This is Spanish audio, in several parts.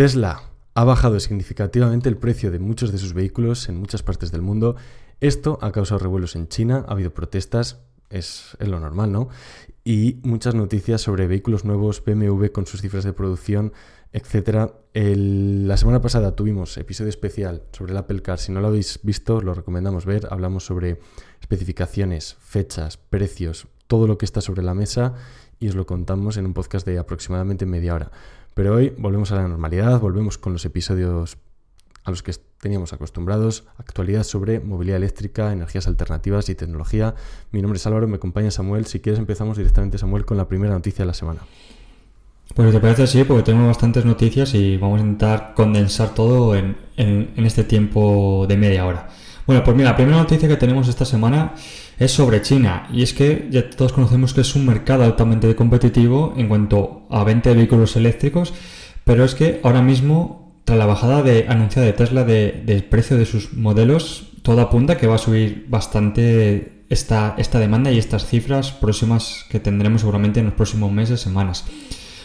Tesla ha bajado significativamente el precio de muchos de sus vehículos en muchas partes del mundo. Esto ha causado revuelos en China, ha habido protestas, es, lo normal, ¿no? Y muchas noticias sobre vehículos nuevos, BMW con sus cifras de producción, etc. la semana pasada tuvimos episodio especial sobre el Apple Car. Si no lo habéis visto, lo recomendamos ver. Hablamos sobre especificaciones, fechas, precios, todo lo que está sobre la mesa y os lo contamos en un podcast de aproximadamente media hora. Pero hoy volvemos a la normalidad, volvemos con los episodios a los que teníamos acostumbrados, actualidad sobre movilidad eléctrica, energías alternativas y tecnología. Mi nombre es Álvaro, me acompaña Samuel. Si quieres empezamos directamente, Samuel, con la primera noticia de la semana. Pues te parece así, porque tenemos bastantes noticias y vamos a intentar condensar todo en este tiempo de media hora. Bueno, pues mira, la primera noticia que tenemos esta semana es sobre China. Y es que ya todos conocemos que es un mercado altamente competitivo en cuanto a venta de vehículos eléctricos, pero es que ahora mismo, tras la bajada de, anunciada de Tesla del precio de sus modelos, todo apunta que va a subir bastante esta, esta demanda y estas cifras próximas que tendremos seguramente en los próximos meses, semanas.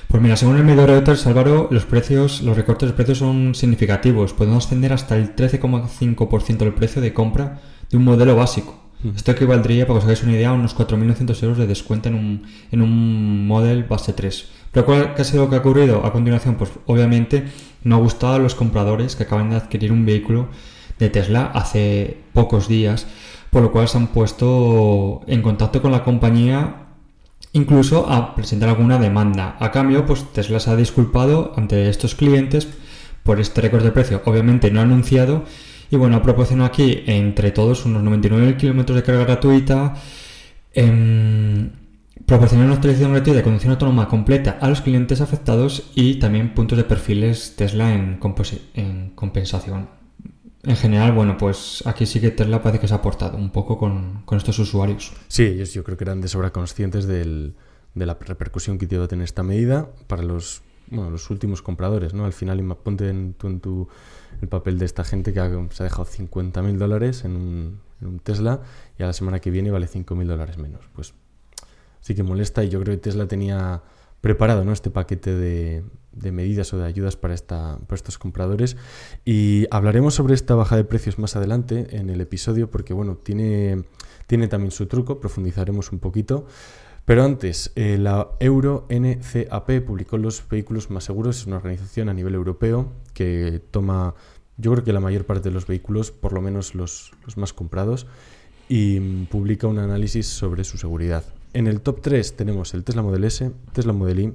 Pues mira, según el medio Reuters, Álvaro, los precios, los recortes de precios son significativos. Podemos ascender hasta el 13,5% del precio de compra de un modelo básico. Esto equivaldría, para que os hagáis una idea, a unos 4.900 euros de descuento en un, en un model base 3. Pero ¿cuál ha sido lo que ha ocurrido a continuación? Pues obviamente no ha gustado a los compradores que acaban de adquirir un vehículo de Tesla hace pocos días, por lo cual se han puesto en contacto con la compañía incluso a presentar alguna demanda. A cambio, pues Tesla se ha disculpado ante estos clientes por este récord de precio, obviamente no anunciado, y bueno, proporcionado aquí entre todos unos 99 kilómetros de carga gratuita, eh, proporcionar una actualización gratuita de conducción autónoma completa a los clientes afectados y también puntos de perfiles Tesla en compensación. En general, bueno, pues aquí sí que Tesla parece que se ha aportado un poco con, estos usuarios. Sí, ellos yo creo que eran de sobra conscientes de la repercusión que iba a tener esta medida para los, bueno, los últimos compradores, ¿no? Al final, ponte en, tú en tu el papel de esta gente que se ha dejado 50.000 dólares en un, en un, Tesla y a la semana que viene vale 5.000 dólares menos. Pues sí que molesta y yo creo que Tesla tenía preparado ¿no? este paquete de, medidas o de ayudas para, esta, para estos compradores y hablaremos sobre esta baja de precios más adelante en el episodio porque bueno, tiene, tiene también su truco, profundizaremos un poquito. Pero antes, eh, la Euro NCAP publicó los vehículos más seguros. Es una organización a nivel europeo que toma, yo creo que la mayor parte de los vehículos, por lo menos los, más comprados, y mm, publica un análisis sobre su seguridad. En el top 3 tenemos el Tesla Model S, Tesla Model Y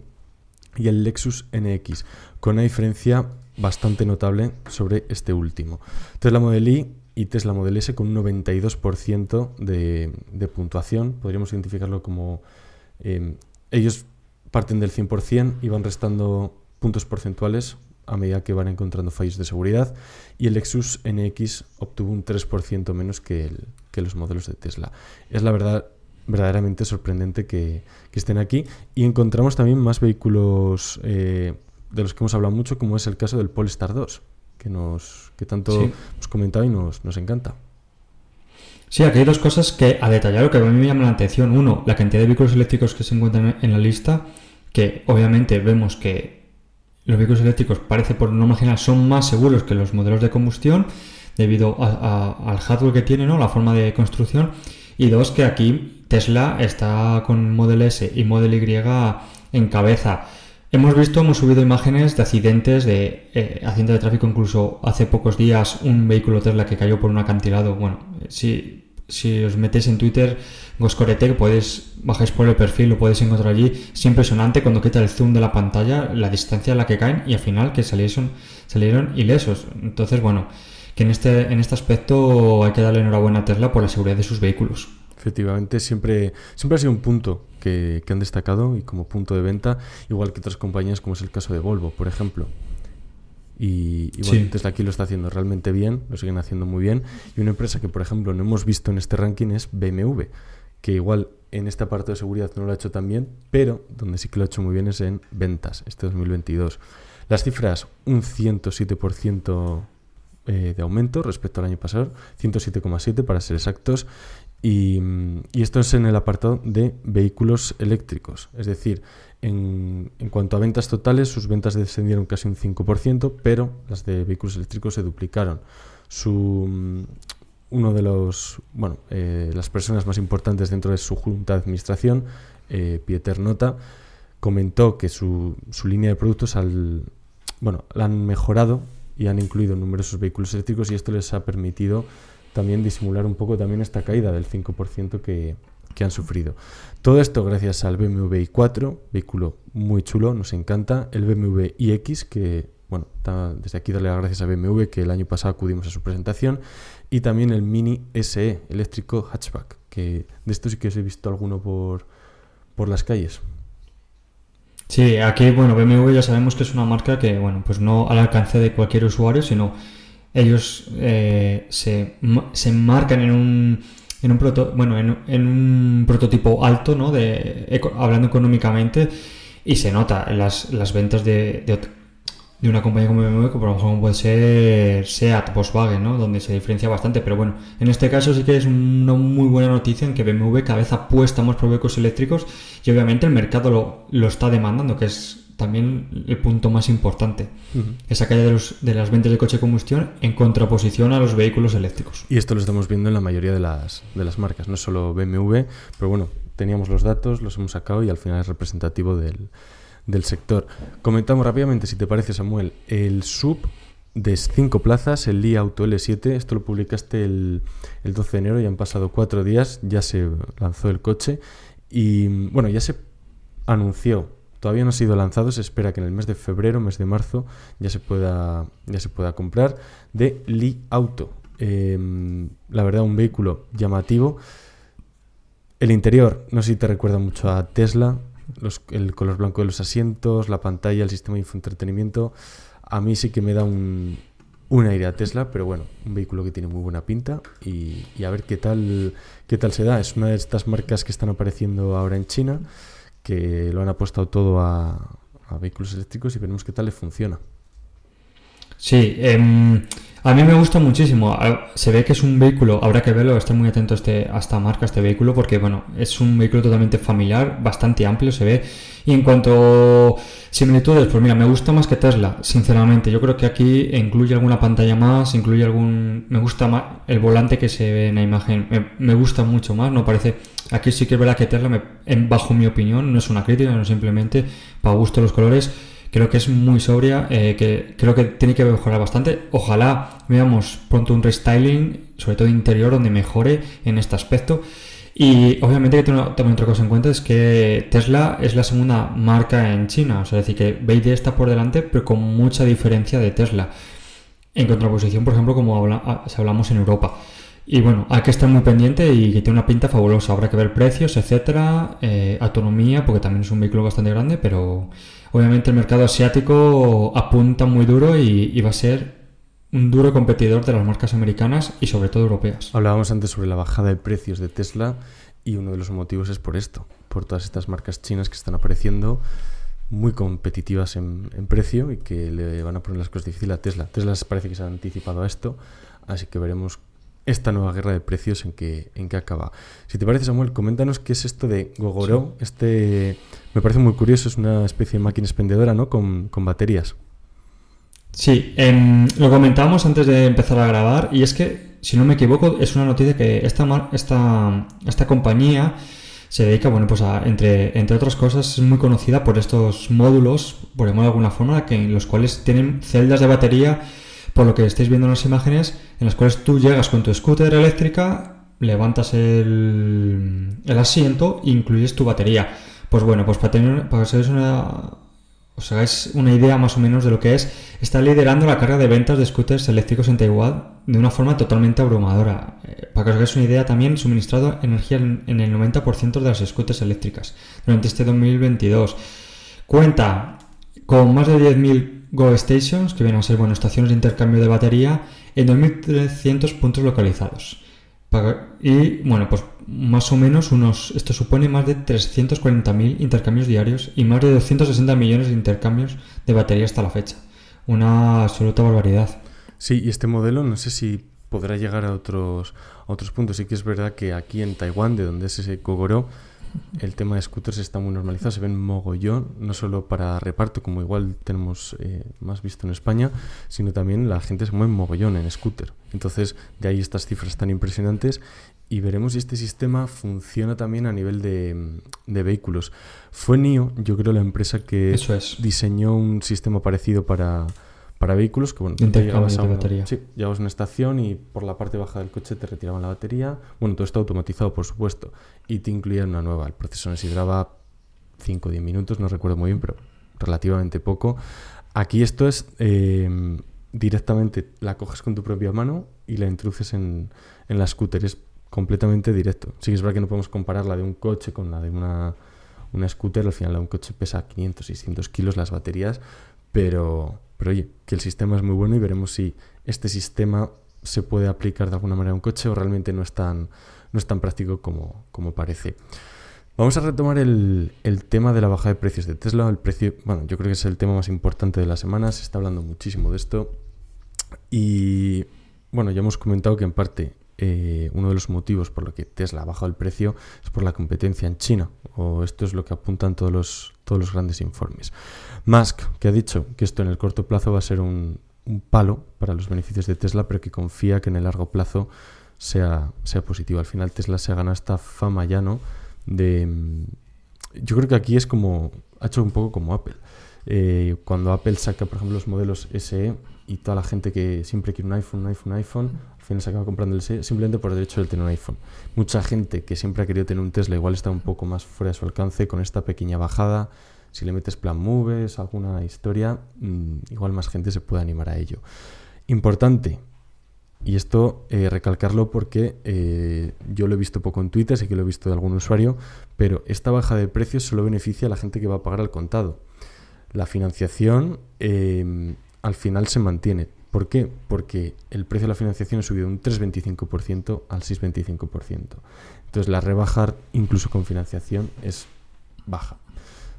y el Lexus NX, con una diferencia bastante notable sobre este último. Tesla Model Y y Tesla Model S con un 92% de, de puntuación. Podríamos identificarlo como Em, ellos parten del 100% y van restando puntos porcentuales a medida que van encontrando fallos de seguridad y el Lexus NX obtuvo un 3% menos que, los modelos de Tesla. Es la verdad verdaderamente sorprendente que, estén aquí y encontramos también más vehículos eh, de los que hemos hablado mucho como es el caso del Polestar 2 que, nos, que tanto hemos comentado y nos, nos encanta. Sí, aquí hay dos cosas que a detallar que a mí me llaman la atención. Uno, la cantidad de vehículos eléctricos que se encuentran en la lista, que obviamente vemos que los vehículos eléctricos parece por norma general son más seguros que los modelos de combustión debido al hardware que tienen, ¿no? la forma de construcción. Y dos, que aquí Tesla está con Model S y Model Y en cabeza. Hemos visto, hemos subido imágenes de accidentes, de eh, accidentes de tráfico, incluso hace pocos días un vehículo Tesla que cayó por un acantilado. Bueno, si, si os metéis en Twitter, Goscorete, podéis, bajáis por el perfil, lo podéis encontrar allí. Es impresionante cuando quita el zoom de la pantalla, la distancia a la que caen y al final que salieron, salieron ilesos. Entonces, bueno, que en este, en este aspecto hay que darle enhorabuena a Tesla por la seguridad de sus vehículos. Efectivamente, siempre, siempre ha sido un punto que, han destacado y como punto de venta, igual que otras compañías como es el caso de Volvo, por ejemplo. Y, bueno, Tesla aquí lo está haciendo realmente bien, lo siguen haciendo muy bien. Y una empresa que, por ejemplo, no hemos visto en este ranking es BMW, que igual en esta parte de seguridad no lo ha hecho tan bien, pero donde sí que lo ha hecho muy bien es en ventas este 2022. Las cifras, un 107% eh, de aumento respecto al año pasado, 107,7 para ser exactos, Y, esto es en el apartado de vehículos eléctricos. Es decir, en, en, cuanto a ventas totales, sus ventas descendieron casi un 5%, pero las de vehículos eléctricos se duplicaron. Su, uno de los, bueno, eh, las personas más importantes dentro de su junta de administración, eh, Pieter Nota, comentó que su, su línea de productos al, bueno, la han mejorado y han incluido numerosos vehículos eléctricos y esto les ha permitido también disimular un poco también esta caída del 5% que, que han sufrido. Todo esto gracias al BMW i4, vehículo muy chulo, nos encanta, el BMW iX, que bueno, desde aquí darle las gracias a BMW, que el año pasado acudimos a su presentación, y también el Mini SE, eléctrico hatchback, que de esto sí que os he visto alguno por, por las calles. Sí, aquí, bueno, BMW ya sabemos que es una marca que, bueno, pues no al alcance de cualquier usuario, sino ellos eh, se, se marcan en un en un, proto, bueno, en, en, un prototipo alto, ¿no? De, hablando económicamente, y se nota las, las ventas de, de, de, una compañía como BMW, que por lo mejor puede ser SEAT, Volkswagen, ¿no? Donde se diferencia bastante, pero bueno, en este caso sí que es una muy buena noticia en que BMW cada vez apuesta más por vehículos eléctricos y obviamente el mercado lo, lo está demandando, que es también el punto más importante. Esa caída de, los, de, las ventas de coche de combustión en contraposición a los vehículos eléctricos. Y esto lo estamos viendo en la mayoría de las, de las marcas, no solo BMW, pero bueno, teníamos los datos, los hemos sacado y al final es representativo del, del sector. Comentamos rápidamente, si te parece, Samuel, el sub de 5 plazas, el Li Auto L7, esto lo publicaste el, el 12 de enero, ya han pasado 4 días, ya se lanzó el coche y bueno, ya se anunció Todavía no ha sido lanzado, se espera que en el mes de febrero, mes de marzo, ya se pueda, ya se pueda comprar de Li Auto. Em, la verdad, un vehículo llamativo. El interior, no sé si te recuerda mucho a Tesla, el color blanco de los asientos, la pantalla, el sistema de infoentretenimiento. A mí sí que me da un, un aire a Tesla, pero bueno, un vehículo que tiene muy buena pinta y, y, a ver qué tal, qué tal se da. Es una de estas marcas que están apareciendo ahora en China que lo han apostado todo a, vehículos eléctricos y veremos qué tal le funciona. Sí, eh, a mí me gusta muchísimo. Se ve que es un vehículo, habrá que verlo, estar muy atento a, este, a esta marca, a este vehículo, porque bueno, es un vehículo totalmente familiar, bastante amplio se ve. Y en cuanto similitudes, pues mira, me gusta más que Tesla, sinceramente. Yo creo que aquí incluye alguna pantalla más, incluye algún... Me gusta más el volante que se ve en la imagen, me, gusta mucho más, no parece... Aquí sí que es verdad que Tesla, me, bajo mi opinión, no es una crítica, no simplemente para gusto los colores creo que es muy sobria, eh, que creo que tiene que mejorar bastante. Ojalá veamos pronto un restyling, sobre todo interior, donde mejore en este aspecto. Y obviamente que tengo también otra cosa en cuenta es que Tesla es la segunda marca en China, o sea, decir, que BYD está por delante, pero con mucha diferencia de Tesla. En contraposición, por ejemplo, como habla, si hablamos en Europa. Y bueno, hay que estar muy pendiente y que tiene una pinta fabulosa. Habrá que ver precios, etcétera, eh, autonomía, porque también es un vehículo bastante grande, pero obviamente el mercado asiático apunta muy duro y, va a ser un duro competidor de las marcas americanas y sobre todo europeas. Hablábamos antes sobre la bajada de precios de Tesla y uno de los motivos es por esto, por todas estas marcas chinas que están apareciendo muy competitivas en precio y que le van a poner las cosas difíciles a Tesla. Tesla parece que se ha anticipado a esto, así que veremos esta nueva guerra de precios en que, en que acaba. Si te parece, Samuel, coméntanos qué es esto de Gogoro. Sí. Este me parece muy curioso, es una especie de máquina expendedora, ¿no? Con, con baterías. Sí, eh, lo comentábamos antes de empezar a grabar y es que, si no me equivoco, es una noticia que esta, esta, esta compañía se dedica, bueno, pues a, entre, entre otras cosas, es muy conocida por estos módulos, por llamarlo de alguna forma, que, en los cuales tienen celdas de batería por lo que estáis viendo en las imágenes, en las cuales tú llegas con tu scooter eléctrica, levantas el, el asiento e incluyes tu batería. Pues bueno, pues para, tener, para que una, os hagáis una idea más o menos de lo que es, está liderando la carga de ventas de scooters eléctricos en Taiwán de una forma totalmente abrumadora. Eh, para que os hagáis una idea, también suministrado energía en, en el 90% de las scooters eléctricas durante este 2022. Cuenta con más de 10.000 Go Stations, que vienen a ser bueno, estaciones de intercambio de batería, en 2.300 puntos localizados. Y bueno, pues más o menos unos, esto supone más de 340.000 intercambios diarios y más de 260 millones de intercambios de batería hasta la fecha. Una absoluta barbaridad. Sí, y este modelo, no sé si podrá llegar a otros, otros puntos. Sí que es verdad que aquí en Taiwán, de donde es ese Kogoro, el tema de scooters está muy normalizado, se ven mogollón, no solo para reparto, como igual tenemos eh, más visto en España, sino también la gente se mueve mogollón en scooter. Entonces, de ahí estas cifras tan impresionantes y veremos si este sistema funciona también a nivel de, vehículos. Fue NIO, yo creo, la empresa que diseñó un sistema parecido para, para vehículos, que bueno, te llegabas a, una, sí, llegabas a una estación y por la parte baja del coche te retiraban la batería. Bueno, todo está automatizado, por supuesto, y te incluían una nueva. El proceso duraba 5 o 10 minutos, no recuerdo muy bien, pero relativamente poco. Aquí esto es eh, directamente la coges con tu propia mano y la introduces en, en la scooter completamente directo. Sí es verdad que no podemos comparar la de un coche con la de una, una scooter, al final la de un coche pesa 500, 600 kilos las baterías, pero, pero oye, que el sistema es muy bueno y veremos si este sistema se puede aplicar de alguna manera a un coche o realmente no es tan, no es tan práctico como, como parece. Vamos a retomar el, el, tema de la bajada de precios de Tesla. El precio, bueno, yo creo que es el tema más importante de la semana. Se está hablando muchísimo de esto. Y bueno, ya hemos comentado que en parte eh, uno de los motivos por lo que Tesla ha bajado el precio es por la competencia en China, o esto es lo que apuntan todos los, todos los grandes informes. Musk, que ha dicho que esto en el corto plazo va a ser un, palo para los beneficios de Tesla, pero que confía que en el largo plazo sea, sea positivo. Al final Tesla se ha ganado esta fama ya, ¿no? De, mm, yo creo que aquí es como, ha hecho un poco como Apple. Eh, cuando Apple saca, por ejemplo, los modelos SE y toda la gente que siempre quiere un iPhone, un iPhone, un iPhone, se acaba comprando el SE simplemente por el derecho de tener un iPhone. Mucha gente que siempre ha querido tener un Tesla igual está un poco más fuera de su alcance con esta pequeña bajada. Si le metes plan moves, alguna historia, mm, igual más gente se puede animar a ello. Importante, y esto eh, recalcarlo porque eh, yo lo he visto poco en Twitter, sé que lo he visto de algún usuario, pero esta baja de precios solo beneficia a la gente que va a pagar al contado. La financiación eh, al final se mantiene. ¿Por qué? Porque el precio de la financiación ha subido un 3,25% al 6,25%. Entonces la rebajar incluso con financiación es baja.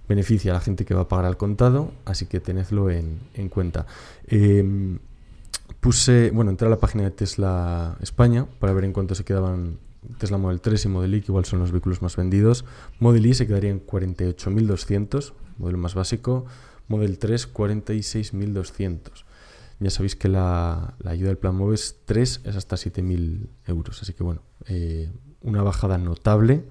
Beneficia a la gente que va a pagar al contado, así que tenedlo en, cuenta. Em, puse, bueno, entré a la página de Tesla España para ver en cuánto se quedaban Tesla Model 3 y Model Y, que igual son los vehículos más vendidos. Model Y se quedaría en 48.200, modelo más básico. Model 3, 46.200. Ya sabéis que la, ayuda del plan MOVES 3 es hasta 7.000 euros. Así que bueno, eh, una bajada notable,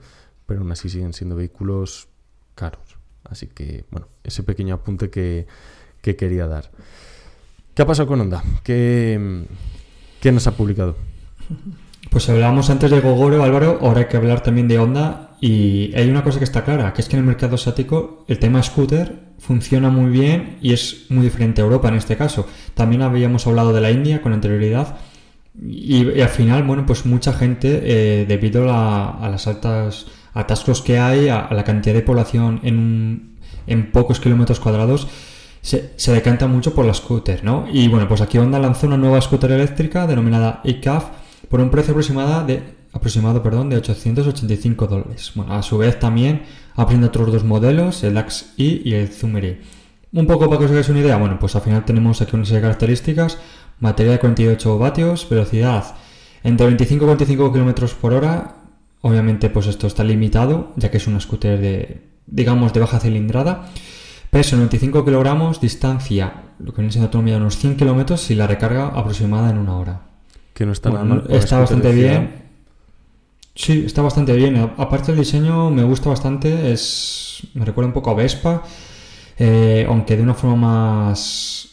pero aún así siguen siendo vehículos caros. Así que bueno, ese pequeño apunte que, quería dar. ¿Qué ha pasado con Honda? ¿Qué, ¿Qué, nos ha publicado? Pues hablábamos antes de Gogoro, Álvaro, ahora hay que hablar también de Honda. Y hay una cosa que está clara, que es que en el mercado asiático el tema scooter funciona muy bien y es muy diferente a Europa en este caso. También habíamos hablado de la India con anterioridad y, al final, bueno, pues mucha gente, eh, debido a, las altas atascos que hay, a, la cantidad de población en, en pocos kilómetros cuadrados, se, se, decanta mucho por la scooter, ¿no? Y bueno, pues aquí Honda lanzó una nueva scooter eléctrica denominada iCAF por un precio aproximado de, aproximado, perdón, de 885 dólares. Bueno, a su vez también aprende otros dos modelos, el Axe-i y el Zoomer Un poco para que os hagáis una idea, bueno, pues al final tenemos aquí una serie de características, batería de 48 vatios, velocidad entre 25 y 45 km por hora, obviamente pues esto está limitado, ya que es una scooter de, digamos, de baja cilindrada, peso 95 kilogramos, distancia, lo que viene siendo autonomía de unos 100 kilómetros y la recarga aproximada en una hora. Que no está nada mal. Está bastante bien. Sí, está bastante bien. Aparte del diseño me gusta bastante, es me recuerda un poco a Vespa, eh, aunque de una forma más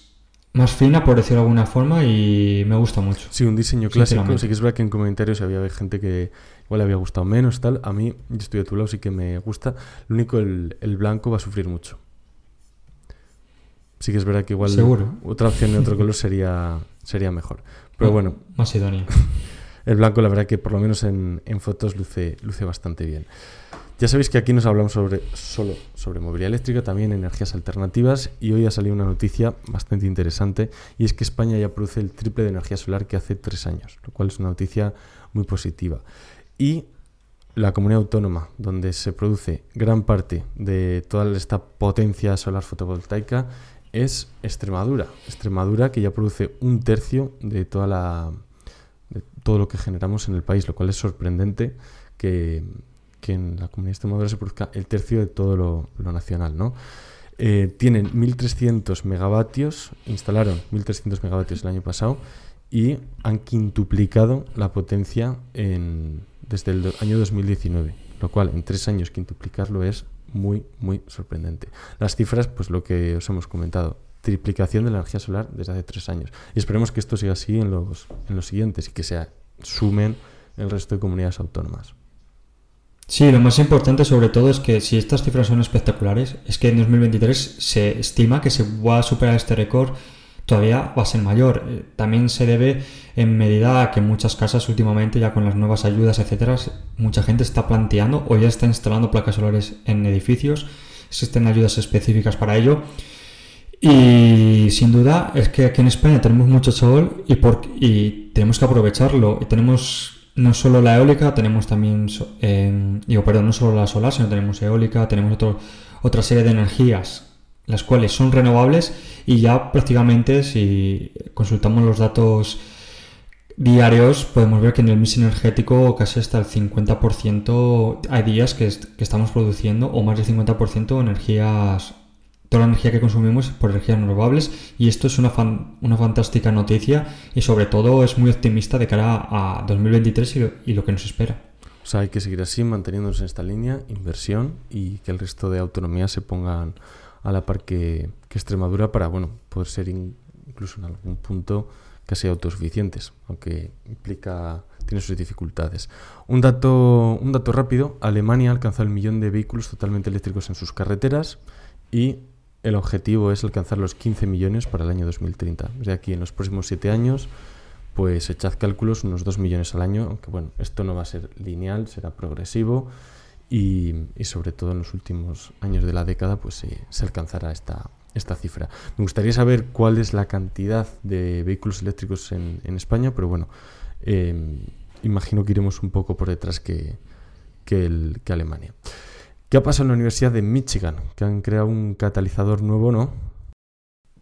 más fina, por decirlo de alguna forma, y me gusta mucho. Sí, un diseño clásico. Sí que es verdad que en comentarios había gente que igual le había gustado menos, tal. A mí, yo estoy de tu lado, sí que me gusta. Lo único, el, blanco va a sufrir mucho. Sí que es verdad que igual otra opción de otro color sería, sería mejor. Pero bueno. Más idóneo. El blanco, la verdad que por lo menos en, fotos luce, luce bastante bien. Ya sabéis que aquí nos hablamos sobre, solo sobre movilidad eléctrica, también energías alternativas y hoy ha salido una noticia bastante interesante y es que España ya produce el triple de energía solar que hace tres años, lo cual es una noticia muy positiva. Y la comunidad autónoma donde se produce gran parte de toda esta potencia solar fotovoltaica es Extremadura. Extremadura que ya produce un tercio de toda la de todo lo que generamos en el país, lo cual es sorprendente que, que en la comunidad extremadura se produzca el tercio de todo lo, lo nacional, ¿no? Eh, tienen 1.300 megavatios, instalaron 1.300 megavatios el año pasado y han quintuplicado la potencia en, desde el año 2019, lo cual en tres años quintuplicarlo es muy, muy sorprendente. Las cifras, pues lo que os hemos comentado, triplicación de la energía solar desde hace tres años. Y esperemos que esto siga así en los, en los siguientes y que se sumen el resto de comunidades autónomas. Sí, lo más importante sobre todo es que si estas cifras son espectaculares, es que en 2023 se estima que se va a superar este récord todavía va a ser mayor. Eh, también se debe en medida a que muchas casas últimamente, ya con las nuevas ayudas, etcétera, mucha gente está planteando o ya está instalando placas solares en edificios. Existen ayudas específicas para ello. Y sin duda es que aquí en España tenemos mucho sol y, por, y tenemos que aprovecharlo. Y tenemos no solo la eólica, tenemos también, eh, digo, perdón, no solo la solar, sino tenemos eólica, tenemos otro, otra serie de energías las cuales son renovables y ya prácticamente si consultamos los datos diarios podemos ver que en el mix energético casi hasta el 50% hay días que, estamos produciendo o más del 50% energías toda la energía que consumimos por energías renovables y esto es una, una fantástica noticia y sobre todo es muy optimista de cara a 2023 y lo, y lo que nos espera. O sea, hay que seguir así, manteniéndonos en esta línea, inversión y que el resto de autonomías se pongan a la par que, Extremadura para bueno, poder ser incluso en algún punto casi autosuficientes, aunque implica tiene sus dificultades. Un dato, un dato rápido, Alemania ha alcanzado el millón de vehículos totalmente eléctricos en sus carreteras y el objetivo es alcanzar los 15 millones para el año 2030. O sea, en los próximos 7 años, pues echad cálculos unos 2 millones al año, aunque bueno, esto no va a ser lineal, será progresivo y, sobre todo en los últimos años de la década pues se alcanzará esta, esta cifra. Me gustaría saber cuál es la cantidad de vehículos eléctricos en, España, pero bueno, em, imagino que iremos un poco por detrás que, que Alemania. ¿Qué ha pasado en la Universidad de Michigan? Que han creado un catalizador nuevo, ¿no?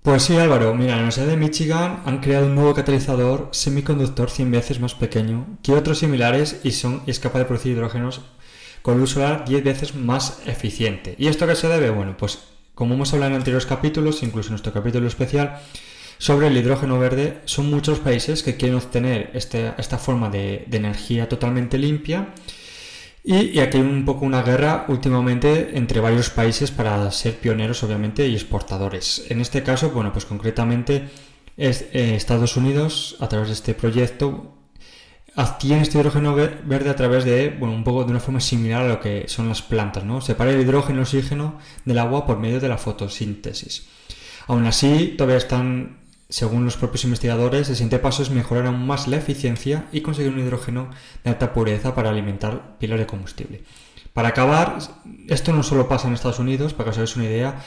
Pues sí, Álvaro. Mira, en la Universidad de Michigan han creado un nuevo catalizador semiconductor 100 veces más pequeño que otros similares y, son, es capaz de producir hidrógenos con luz solar 10 veces más eficiente. ¿Y esto qué se debe? Bueno, pues como hemos hablado en anteriores capítulos, incluso en nuestro capítulo especial, sobre el hidrógeno verde, son muchos países que quieren obtener este, esta forma de, energía totalmente limpia. Y, aquí hay un poco una guerra últimamente entre varios países para ser pioneros, obviamente, y exportadores. En este caso, bueno, pues concretamente es, eh, Estados Unidos, a través de este proyecto, obtiene este hidrógeno verde a través de, bueno, un poco de una forma similar a lo que son las plantas, ¿no? Separa el hidrógeno y el oxígeno del agua por medio de la fotosíntesis. Aún así, todavía están, según los propios investigadores, el siguiente paso es mejorar aún más la eficiencia y conseguir un hidrógeno de alta pureza para alimentar pilas de combustible. Para acabar, esto no solo pasa en Estados Unidos, para que os hagáis una idea,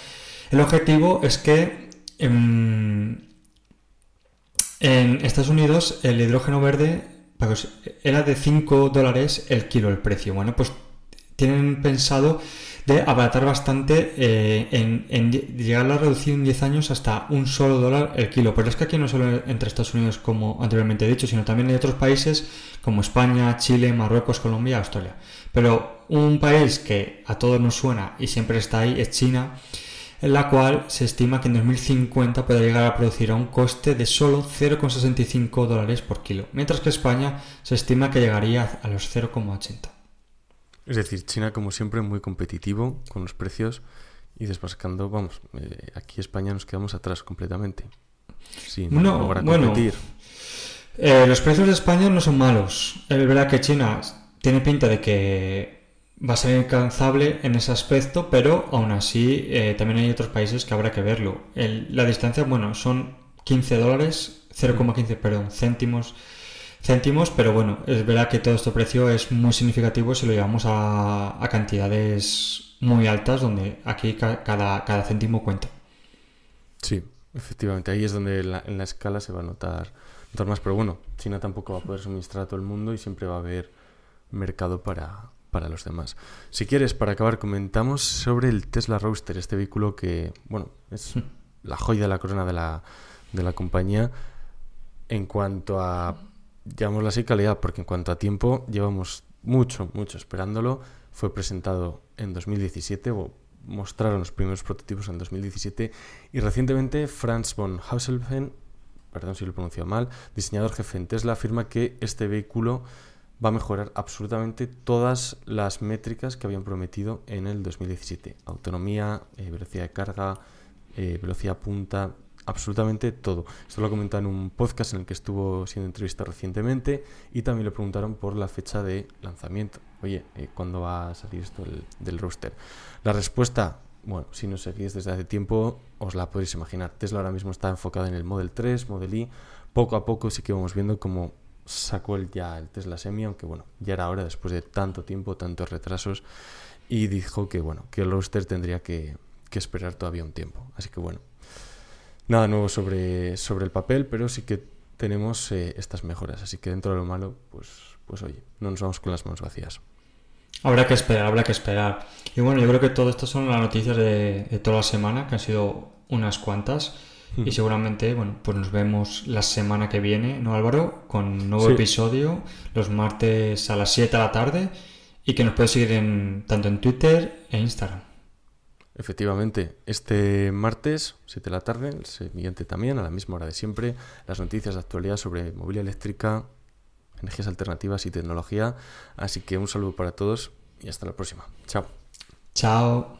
el objetivo es que en, en Estados Unidos el hidrógeno verde era de 5 dólares el kilo el precio. Bueno, pues tienen pensado de abaratar bastante eh, en, llegar a reducir en 10 años hasta un solo dólar el kilo. Pero es que aquí no solo entre Estados Unidos, como anteriormente he dicho, sino también hay otros países como España, Chile, Marruecos, Colombia, Australia. Pero un país que a todos nos suena y siempre está ahí es China en la cual se estima que en 2050 puede llegar a producir a un coste de solo 0,65 dólares por kilo, mientras que España se estima que llegaría a los 0,80. Es decir, China como siempre muy competitivo con los precios y desbascando, vamos, eh, aquí España nos quedamos atrás completamente. Sí, no, bueno, eh, los precios de España no son malos. Es verdad que China tiene pinta de que va a ser incansable en ese aspecto, pero aún así eh, también hay otros países que habrá que verlo. la distancia, bueno, son 15 dólares, 0,15, perdón, céntimos, céntimos, pero bueno, es verdad que todo este precio es muy significativo si lo llevamos a, cantidades muy altas, donde aquí cada, cada céntimo cuenta. Sí, efectivamente, ahí es donde en la escala se va a notar, notar más, pero bueno, China tampoco va a poder suministrar a todo el mundo y siempre va a haber mercado para, para los demás. Si quieres, para acabar, comentamos sobre el Tesla Roadster, este vehículo que, bueno, es hmm. la joya de la corona de la, de la compañía en cuanto a llamémoslo así, calidad, porque en cuanto a tiempo llevamos mucho, mucho esperándolo. Fue presentado en 2017 o mostraron los primeros prototipos en 2017 y recientemente Franz von Hauselfen, perdón si lo pronuncio mal, diseñador jefe en Tesla, afirma que este vehículo va a mejorar absolutamente todas las métricas que habían prometido en el 2017. Autonomía, eh, velocidad de carga, eh, velocidad punta, absolutamente todo. Esto lo comentado en un podcast en el que estuvo siendo entrevistado recientemente y también le preguntaron por la fecha de lanzamiento. Oye, eh, ¿cuándo va a salir esto del, roster? La respuesta, bueno, si nos seguís desde hace tiempo, os la podéis imaginar. Tesla ahora mismo está enfocada en el Model 3, Model Y. Poco a poco sí que vamos viendo cómo sacó el, ya el Tesla Semi, aunque bueno, ya era hora después de tanto tiempo, tantos retrasos, y dijo que bueno, que el roster tendría que, que esperar todavía un tiempo. Así que bueno, nada nuevo sobre, sobre el papel, pero sí que tenemos eh, estas mejoras. Así que dentro de lo malo, pues, pues oye, no nos vamos con las manos vacías. Habrá que esperar, habrá que esperar. Y bueno, yo creo que todo esto son las noticias de, toda la semana, que han sido unas cuantas. Y seguramente, bueno, pues nos vemos la semana que viene, ¿no, Álvaro? Con un nuevo episodio, los martes a las 7 de la tarde. Y que nos puedes seguir en, tanto en Twitter e Instagram. Efectivamente, este martes, 7 de la tarde, el siguiente también, a la misma hora de siempre, las noticias de actualidad sobre movilidad eléctrica, energías alternativas y tecnología. Así que un saludo para todos y hasta la próxima. Chao. Chao.